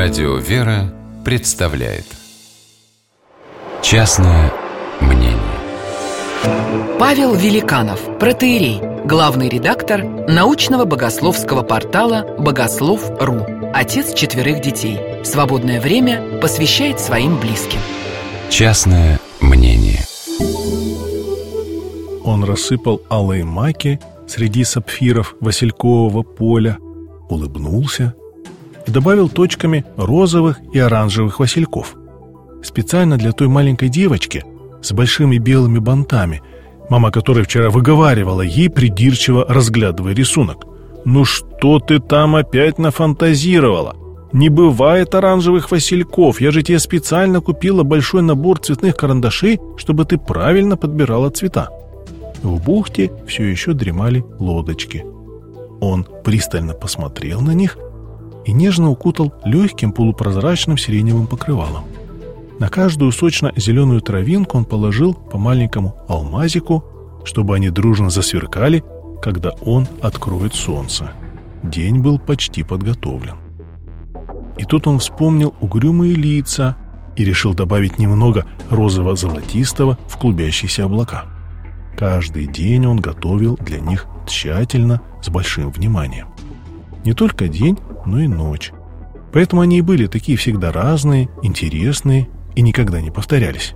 Радио «Вера» представляет Частное мнение Павел Великанов, протеерей, главный редактор научного богословского портала «Богослов.ру», отец четверых детей. Свободное время посвящает своим близким. Частное мнение Он рассыпал алые маки среди сапфиров василькового поля, улыбнулся и добавил точками розовых и оранжевых васильков. Специально для той маленькой девочки с большими белыми бантами, мама которой вчера выговаривала ей, придирчиво разглядывая рисунок. «Ну что ты там опять нафантазировала? Не бывает оранжевых васильков, я же тебе специально купила большой набор цветных карандашей, чтобы ты правильно подбирала цвета». В бухте все еще дремали лодочки. Он пристально посмотрел на них и нежно укутал легким полупрозрачным сиреневым покрывалом. На каждую сочно-зеленую травинку он положил по маленькому алмазику, чтобы они дружно засверкали, когда он откроет солнце. День был почти подготовлен. И тут он вспомнил угрюмые лица и решил добавить немного розово-золотистого в клубящиеся облака. Каждый день он готовил для них тщательно, с большим вниманием. Не только день, но и ночь. Поэтому они и были такие всегда разные, интересные и никогда не повторялись.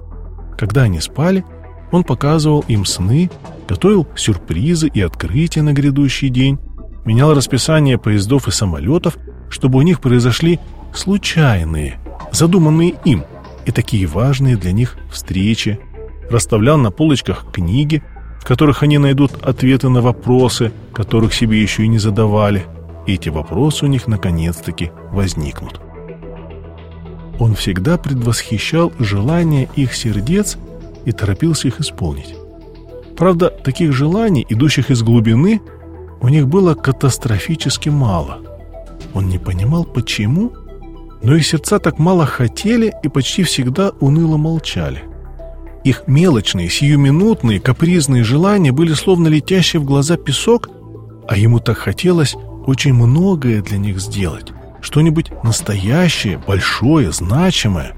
Когда они спали, он показывал им сны, готовил сюрпризы и открытия на грядущий день, менял расписание поездов и самолетов, чтобы у них произошли случайные, задуманные им и такие важные для них встречи, расставлял на полочках книги, в которых они найдут ответы на вопросы, которых себе еще и не задавали, эти вопросы у них наконец-таки возникнут. Он всегда предвосхищал желания их сердец и торопился их исполнить. Правда, таких желаний, идущих из глубины, у них было катастрофически мало. Он не понимал, почему, но их сердца так мало хотели и почти всегда уныло молчали. Их мелочные, сиюминутные, капризные желания были словно летящий в глаза песок, а ему так хотелось очень многое для них сделать. Что-нибудь настоящее, большое, значимое.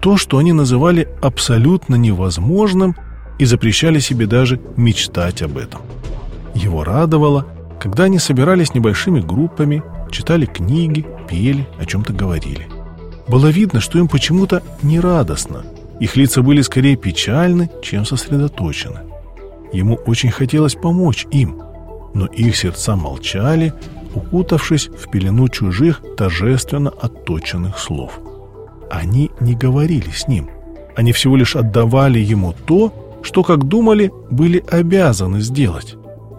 То, что они называли абсолютно невозможным и запрещали себе даже мечтать об этом. Его радовало, когда они собирались небольшими группами, читали книги, пели, о чем-то говорили. Было видно, что им почему-то не радостно – их лица были скорее печальны, чем сосредоточены. Ему очень хотелось помочь им, но их сердца молчали, укутавшись в пелену чужих торжественно отточенных слов. Они не говорили с ним. Они всего лишь отдавали ему то, что, как думали, были обязаны сделать.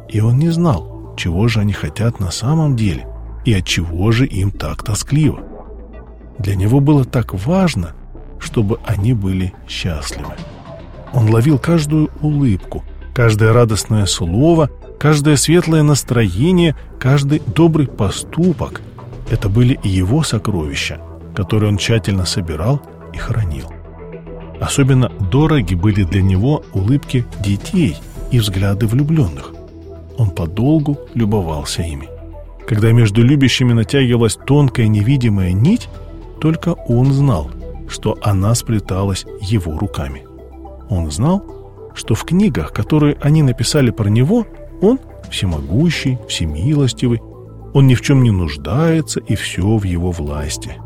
И он не знал, чего же они хотят на самом деле и от чего же им так тоскливо. Для него было так важно, чтобы они были счастливы. Он ловил каждую улыбку, каждое радостное слово, каждое светлое настроение, каждый добрый поступок. Это были его сокровища, которые он тщательно собирал и хранил. Особенно дороги были для него улыбки детей и взгляды влюбленных. Он подолгу любовался ими. Когда между любящими натягивалась тонкая невидимая нить, только он знал, что она сплеталась его руками. Он знал, что в книгах, которые они написали про него, он всемогущий, всемилостивый, он ни в чем не нуждается и все в его власти.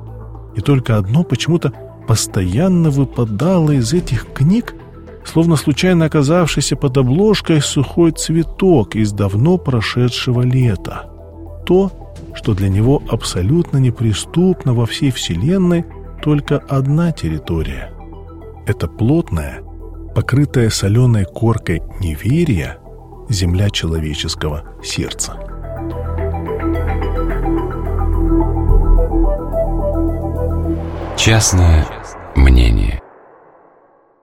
И только одно почему-то постоянно выпадало из этих книг, словно случайно оказавшийся под обложкой сухой цветок из давно прошедшего лета. То, что для него абсолютно неприступно во всей Вселенной – только одна территория. Это плотная, покрытая соленой коркой неверия, земля человеческого сердца. Частное мнение